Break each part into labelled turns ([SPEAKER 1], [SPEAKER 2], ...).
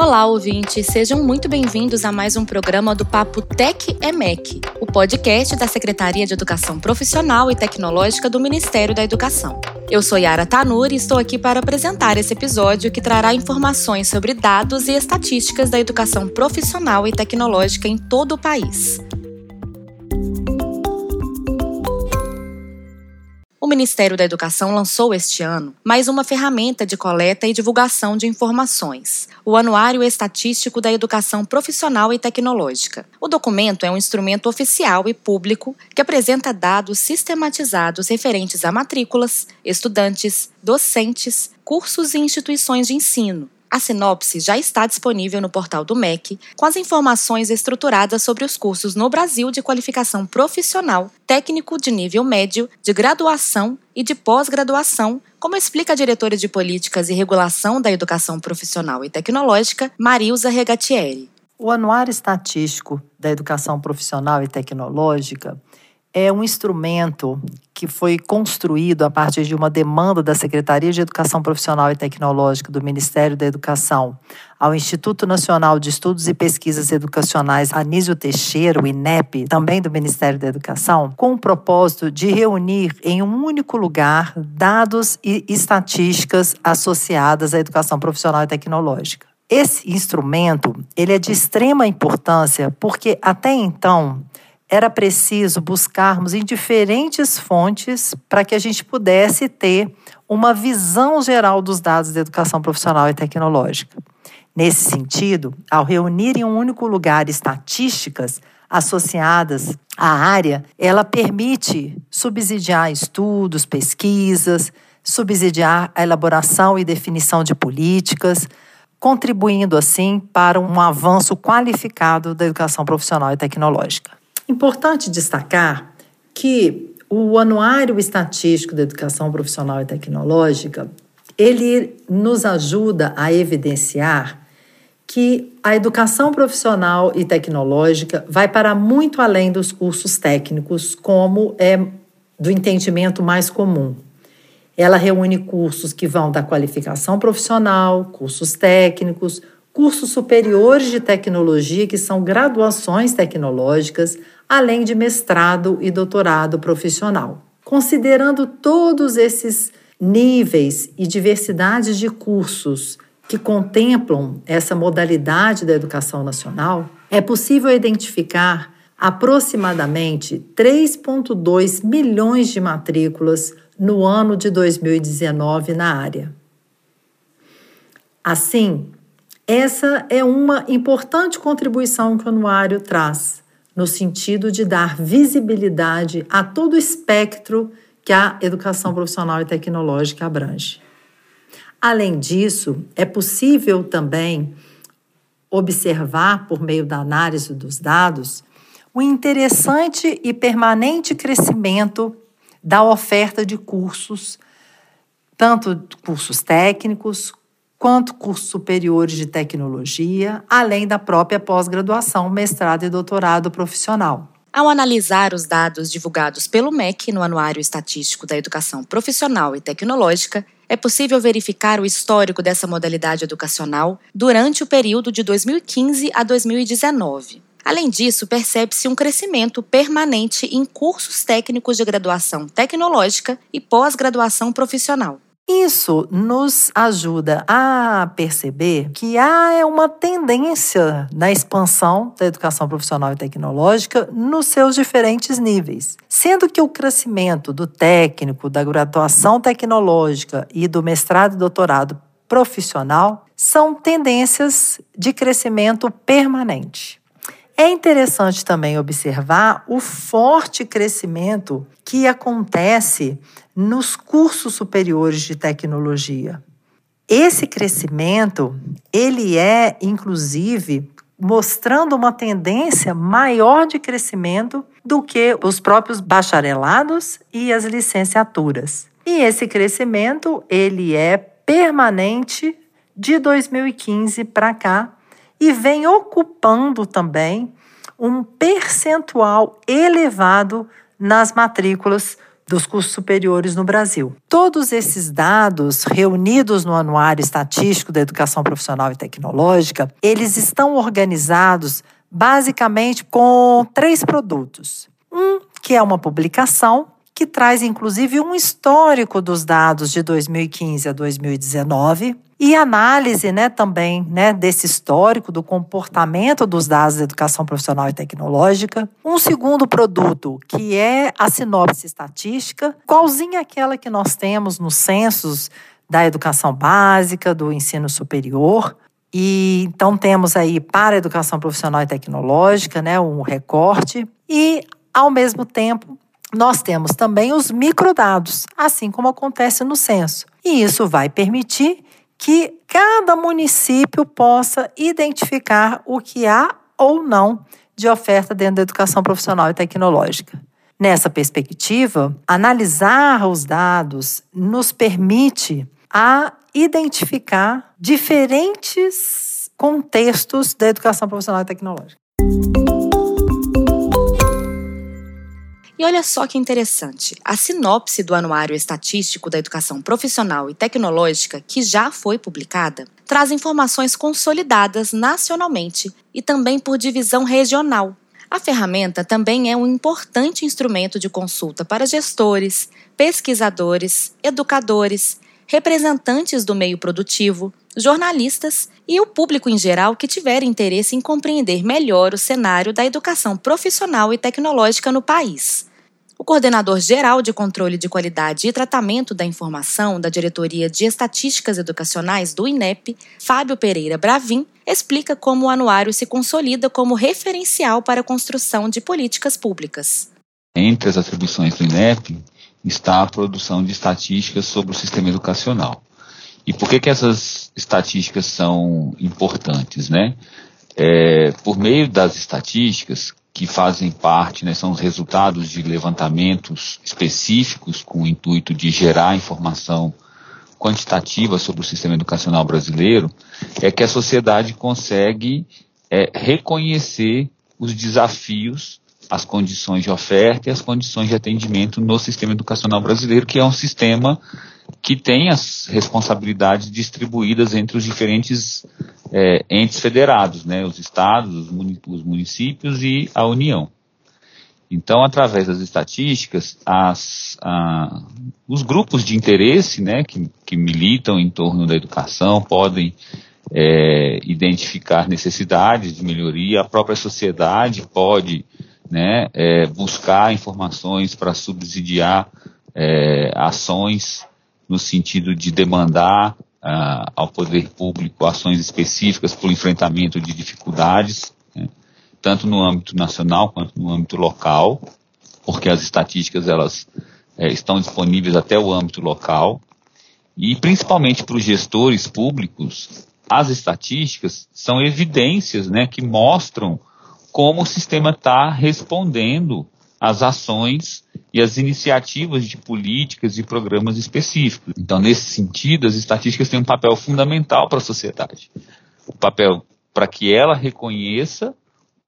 [SPEAKER 1] Olá, ouvintes! Sejam muito bem-vindos a mais um programa do Papo Tec EMEC, o podcast da Secretaria de Educação Profissional e Tecnológica do Ministério da Educação. Eu sou Yara Tanuri e estou aqui para apresentar esse episódio que trará informações sobre dados e estatísticas da educação profissional e tecnológica em todo o país. Ministério da Educação lançou este ano mais uma ferramenta de coleta e divulgação de informações, o Anuário Estatístico da Educação Profissional e Tecnológica. O documento é um instrumento oficial e público que apresenta dados sistematizados referentes a matrículas, estudantes, docentes, cursos e instituições de ensino, a sinopse já está disponível no portal do MEC, com as informações estruturadas sobre os cursos no Brasil de qualificação profissional, técnico de nível médio, de graduação e de pós-graduação, como explica a diretora de Políticas e Regulação da Educação Profissional e Tecnológica, Marilza Regatieri.
[SPEAKER 2] O Anuário Estatístico da Educação Profissional e Tecnológica é um instrumento que foi construído a partir de uma demanda da Secretaria de Educação Profissional e Tecnológica do Ministério da Educação ao Instituto Nacional de Estudos e Pesquisas Educacionais Anísio Teixeira, o INEP, também do Ministério da Educação, com o propósito de reunir em um único lugar dados e estatísticas associadas à educação profissional e tecnológica. Esse instrumento, ele é de extrema importância porque até então era preciso buscarmos em diferentes fontes para que a gente pudesse ter uma visão geral dos dados da educação profissional e tecnológica. Nesse sentido, ao reunir em um único lugar estatísticas associadas à área, ela permite subsidiar estudos, pesquisas, subsidiar a elaboração e definição de políticas, contribuindo assim para um avanço qualificado da educação profissional e tecnológica. Importante destacar que o Anuário Estatístico da Educação Profissional e Tecnológica, ele nos ajuda a evidenciar que a educação profissional e tecnológica vai para muito além dos cursos técnicos, como é do entendimento mais comum. Ela reúne cursos que vão da qualificação profissional, cursos técnicos, cursos superiores de tecnologia, que são graduações tecnológicas, além de mestrado e doutorado profissional. Considerando todos esses níveis e diversidades de cursos que contemplam essa modalidade da educação nacional, é possível identificar aproximadamente 3,2 milhões de matrículas no ano de 2019 na área. Assim, essa é uma importante contribuição que o anuário traz no sentido de dar visibilidade a todo o espectro que a educação profissional e tecnológica abrange. Além disso, é possível também observar, por meio da análise dos dados, o interessante e permanente crescimento da oferta de cursos, tanto cursos técnicos quanto cursos superiores de tecnologia, além da própria pós-graduação, mestrado e doutorado profissional.
[SPEAKER 1] Ao analisar os dados divulgados pelo MEC no Anuário Estatístico da Educação Profissional e Tecnológica, é possível verificar o histórico dessa modalidade educacional durante o período de 2015 a 2019. Além disso, percebe-se um crescimento permanente em cursos técnicos de graduação tecnológica e pós-graduação profissional.
[SPEAKER 2] Isso nos ajuda a perceber que há uma tendência na expansão da educação profissional e tecnológica nos seus diferentes níveis, sendo que o crescimento do técnico, da graduação tecnológica e do mestrado e doutorado profissional são tendências de crescimento permanente. É interessante também observar o forte crescimento que acontece nos cursos superiores de tecnologia. Esse crescimento, ele é inclusive mostrando uma tendência maior de crescimento do que os próprios bacharelados e as licenciaturas. E esse crescimento, ele é permanente de 2015 para cá e vem ocupando também um percentual elevado nas matrículas dos cursos superiores no Brasil. Todos esses dados reunidos no Anuário Estatístico da Educação Profissional e Tecnológica, eles estão organizados basicamente com três produtos. Um que é uma publicação que traz inclusive um histórico dos dados de 2015 a 2019 e análise, né, também, né, desse histórico do comportamento dos dados da educação profissional e tecnológica. Um segundo produto, que é a sinopse estatística, igualzinha aquela que nós temos nos censos da educação básica, do ensino superior. E então temos aí para a educação profissional e tecnológica, né, um recorte e ao mesmo tempo nós temos também os microdados, assim como acontece no censo. E isso vai permitir que cada município possa identificar o que há ou não de oferta dentro da educação profissional e tecnológica. Nessa perspectiva, analisar os dados nos permite a identificar diferentes contextos da educação profissional e tecnológica.
[SPEAKER 1] E olha só que interessante, a sinopse do Anuário Estatístico da Educação Profissional e Tecnológica, que já foi publicada, traz informações consolidadas nacionalmente e também por divisão regional. A ferramenta também é um importante instrumento de consulta para gestores, pesquisadores, educadores, representantes do meio produtivo, jornalistas e o público em geral que tiver interesse em compreender melhor o cenário da educação profissional e tecnológica no país. O coordenador geral de controle de qualidade e tratamento da informação da Diretoria de Estatísticas Educacionais do INEP, Fábio Pereira Bravin, explica como o anuário se consolida como referencial para a construção de políticas públicas.
[SPEAKER 3] Entre as atribuições do INEP está a produção de estatísticas sobre o sistema educacional. E por que, que essas estatísticas são importantes, né? É, por meio das estatísticas, que fazem parte, né, são os resultados de levantamentos específicos com o intuito de gerar informação quantitativa sobre o sistema educacional brasileiro, é que a sociedade consegue é, reconhecer os desafios, as condições de oferta e as condições de atendimento no sistema educacional brasileiro, que é um sistema que tem as responsabilidades distribuídas entre os diferentes é, entes federados, né, os estados, os municípios e a União. Então, através das estatísticas, as, a, os grupos de interesse né, que, que, militam em torno da educação podem é, identificar necessidades de melhoria, a própria sociedade pode né, é, buscar informações para subsidiar é, ações no sentido de demandar uh, ao poder público ações específicas para o enfrentamento de dificuldades, né, tanto no âmbito nacional quanto no âmbito local, porque as estatísticas elas é, estão disponíveis até o âmbito local, e principalmente para os gestores públicos, as estatísticas são evidências né, que mostram como o sistema está respondendo às ações e as iniciativas de políticas e programas específicos. Então, nesse sentido, as estatísticas têm um papel fundamental para a sociedade. O papel para que ela reconheça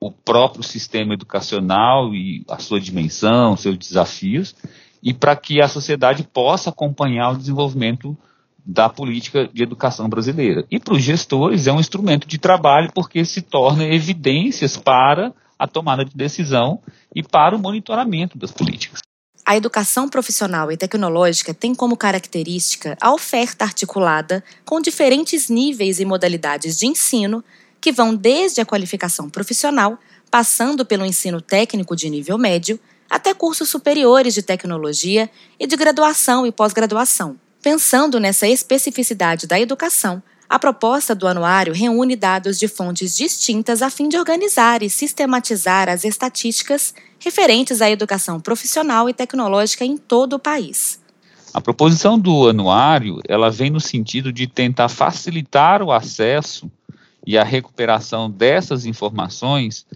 [SPEAKER 3] o próprio sistema educacional e a sua dimensão, seus desafios, e para que a sociedade possa acompanhar o desenvolvimento da política de educação brasileira. E para os gestores é um instrumento de trabalho porque se torna evidências para a tomada de decisão e para o monitoramento das políticas.
[SPEAKER 1] A educação profissional e tecnológica tem como característica a oferta articulada com diferentes níveis e modalidades de ensino, que vão desde a qualificação profissional, passando pelo ensino técnico de nível médio, até cursos superiores de tecnologia e de graduação e pós-graduação. Pensando nessa especificidade da educação, a proposta do anuário reúne dados de fontes distintas a fim de organizar e sistematizar as estatísticas referentes à educação profissional e tecnológica em todo o país.
[SPEAKER 3] A proposição do anuário, ela vem no sentido de tentar facilitar o acesso e a recuperação dessas informações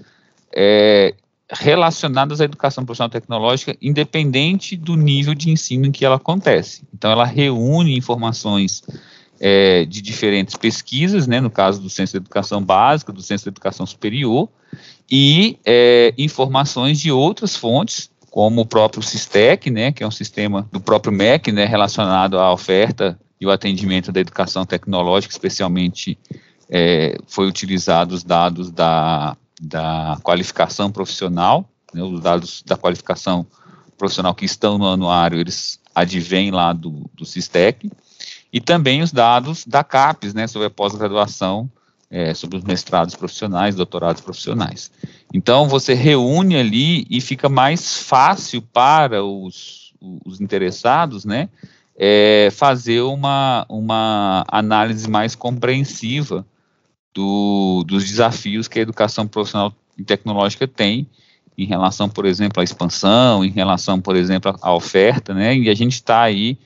[SPEAKER 3] é, relacionadas à educação profissional tecnológica, independente do nível de ensino em que ela acontece. Então, ela reúne informações é, de diferentes pesquisas, né, no caso do Centro de Educação Básica, do Centro de Educação Superior, e é, informações de outras fontes, como o próprio Sistec, né, que é um sistema do próprio MEC, né, relacionado à oferta e o atendimento da educação tecnológica, especialmente é, foi utilizado os dados da, da qualificação profissional, né, os dados da qualificação profissional que estão no anuário, eles advêm lá do, do Sistec, e também os dados da CAPES, né, sobre a pós-graduação, é, sobre os mestrados profissionais, doutorados profissionais. Então, você reúne ali e fica mais fácil para os, os interessados, né, é, fazer uma, uma análise mais compreensiva do, dos desafios que a educação profissional e tecnológica tem em relação, por exemplo, à expansão, em relação, por exemplo, à oferta, né? E a gente está aí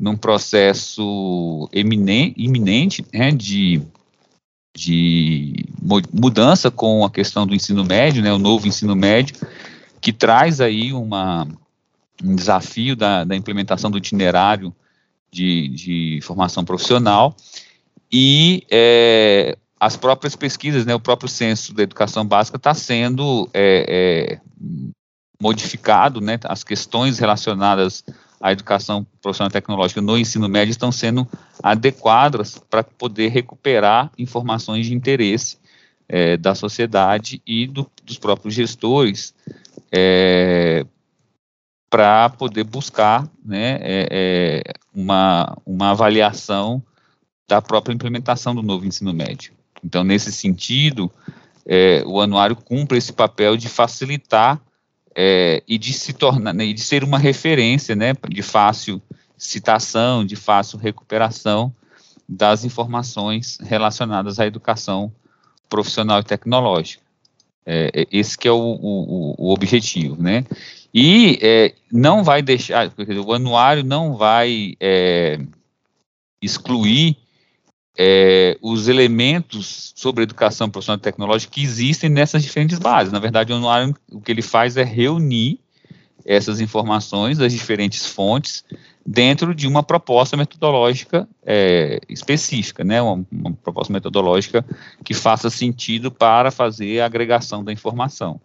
[SPEAKER 3] num processo eminente, iminente né, de, de mudança com a questão do ensino médio, né, o novo ensino médio, que traz aí uma, um desafio da, da implementação do itinerário de, de formação profissional. E é, as próprias pesquisas, né, o próprio censo da educação básica está sendo é, é, modificado, né, as questões relacionadas à educação profissional tecnológica no ensino médio estão sendo adequadas para poder recuperar informações de interesse é, da sociedade e do, dos próprios gestores é, para poder buscar né, é, é, uma, uma avaliação da própria implementação do novo ensino médio. Então, nesse sentido, é, o anuário cumpre esse papel de facilitar é, e de se tornar, né, de ser uma referência, né, de fácil citação, de fácil recuperação das informações relacionadas à educação profissional e tecnológica. É, é esse que é o, o, o objetivo, né? E é, não vai deixar, o anuário não vai é, excluir é, os elementos sobre educação profissional tecnológica que existem nessas diferentes bases. Na verdade, o anuário, o que ele faz é reunir essas informações das diferentes fontes dentro de uma proposta metodológica é, específica, né, uma, uma, proposta metodológica que faça sentido para fazer a agregação da informação.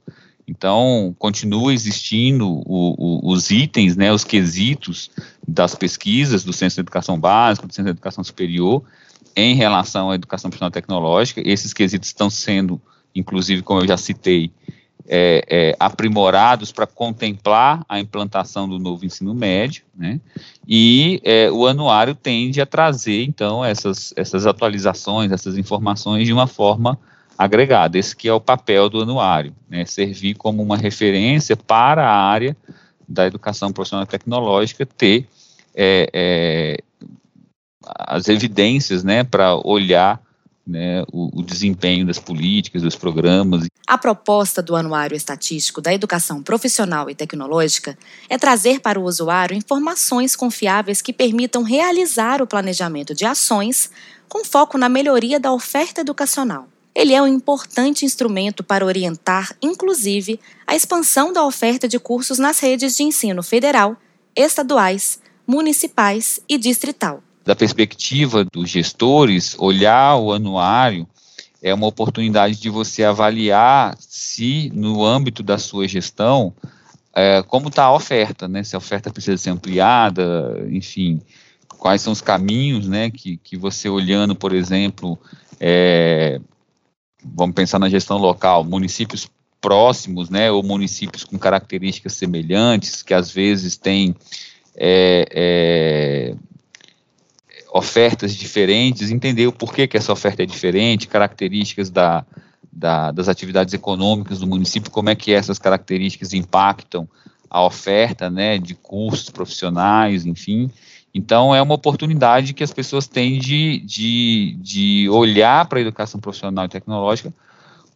[SPEAKER 3] Então, continua existindo o, o, os itens, né, os quesitos das pesquisas do Centro de Educação Básica, do Centro de Educação Superior, em relação à educação profissional tecnológica. Esses quesitos estão sendo, inclusive, como eu já citei, é, é, aprimorados para contemplar a implantação do novo ensino médio, né? E é, o anuário tende a trazer, então, essas, essas atualizações, essas informações de uma forma agregada. Esse que é o papel do anuário, né? Servir como uma referência para a área da educação profissional tecnológica ter é, é, as evidências, né, para olhar né, o, o, desempenho das políticas, dos programas.
[SPEAKER 1] A proposta do Anuário Estatístico da Educação Profissional e Tecnológica é trazer para o usuário informações confiáveis que permitam realizar o planejamento de ações com foco na melhoria da oferta educacional. Ele é um importante instrumento para orientar, inclusive, a expansão da oferta de cursos nas redes de ensino federal, estaduais, municipais e distrital
[SPEAKER 3] da perspectiva dos gestores, olhar o anuário é uma oportunidade de você avaliar se, no âmbito da sua gestão, é, como está a oferta, né? Se a oferta precisa ser ampliada, enfim, quais são os caminhos, né? Que, que você olhando, por exemplo, é, vamos pensar na gestão local, municípios próximos, né? Ou municípios com características semelhantes, que às vezes têm é, é ofertas diferentes, entender o porquê que essa oferta é diferente, características da, da, das atividades econômicas do município, como é que essas características impactam a oferta né, de cursos profissionais, enfim. Então, é uma oportunidade que as pessoas têm de, de, de olhar para a educação profissional e tecnológica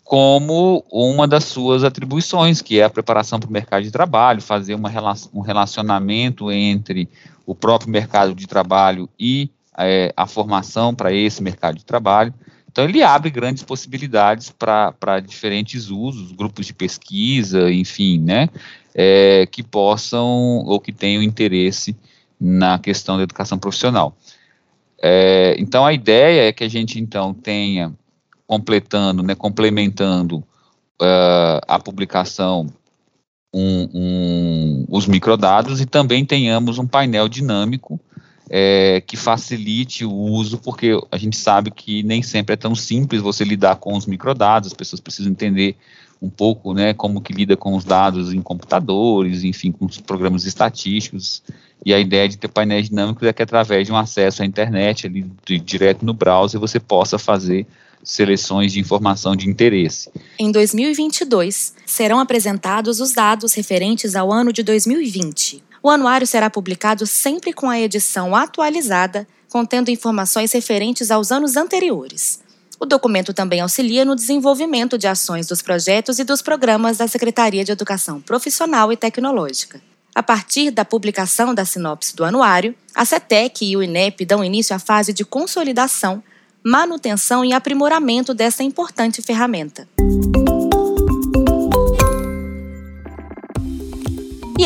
[SPEAKER 3] como uma das suas atribuições, que é a preparação para o mercado de trabalho, fazer uma, um relacionamento entre o próprio mercado de trabalho e é, a formação para esse mercado de trabalho. Então, ele abre grandes possibilidades para diferentes usos, grupos de pesquisa, enfim, né, é, que possam ou que tenham interesse na questão da educação profissional. É, então, a ideia é que a gente, então, tenha, completando, né, complementando uh, a publicação um, um, os microdados e também tenhamos um painel dinâmico é, que facilite o uso, porque a gente sabe que nem sempre é tão simples você lidar com os microdados, as pessoas precisam entender um pouco, né, como que lida com os dados em computadores, enfim, com os programas estatísticos, e a ideia de ter painéis dinâmicos é que através de um acesso à internet, ali, de, direto no browser, você possa fazer seleções de informação de interesse.
[SPEAKER 1] Em 2022, serão apresentados os dados referentes ao ano de 2020. O anuário será publicado sempre com a edição atualizada, contendo informações referentes aos anos anteriores. O documento também auxilia no desenvolvimento de ações dos projetos e dos programas da Secretaria de Educação Profissional e Tecnológica. A partir da publicação da sinopse do anuário, a CETEC e o INEP dão início à fase de consolidação, manutenção e aprimoramento dessa importante ferramenta.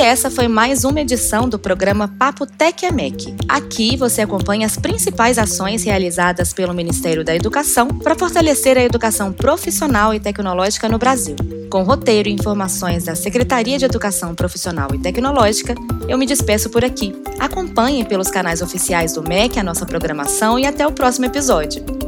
[SPEAKER 1] Essa foi mais uma edição do programa Papo Tec EMEC. Aqui você acompanha as principais ações realizadas pelo Ministério da Educação para fortalecer a educação profissional e tecnológica no Brasil. Com roteiro e informações da Secretaria de Educação Profissional e Tecnológica, eu me despeço por aqui. Acompanhe pelos canais oficiais do MEC a nossa programação e até o próximo episódio.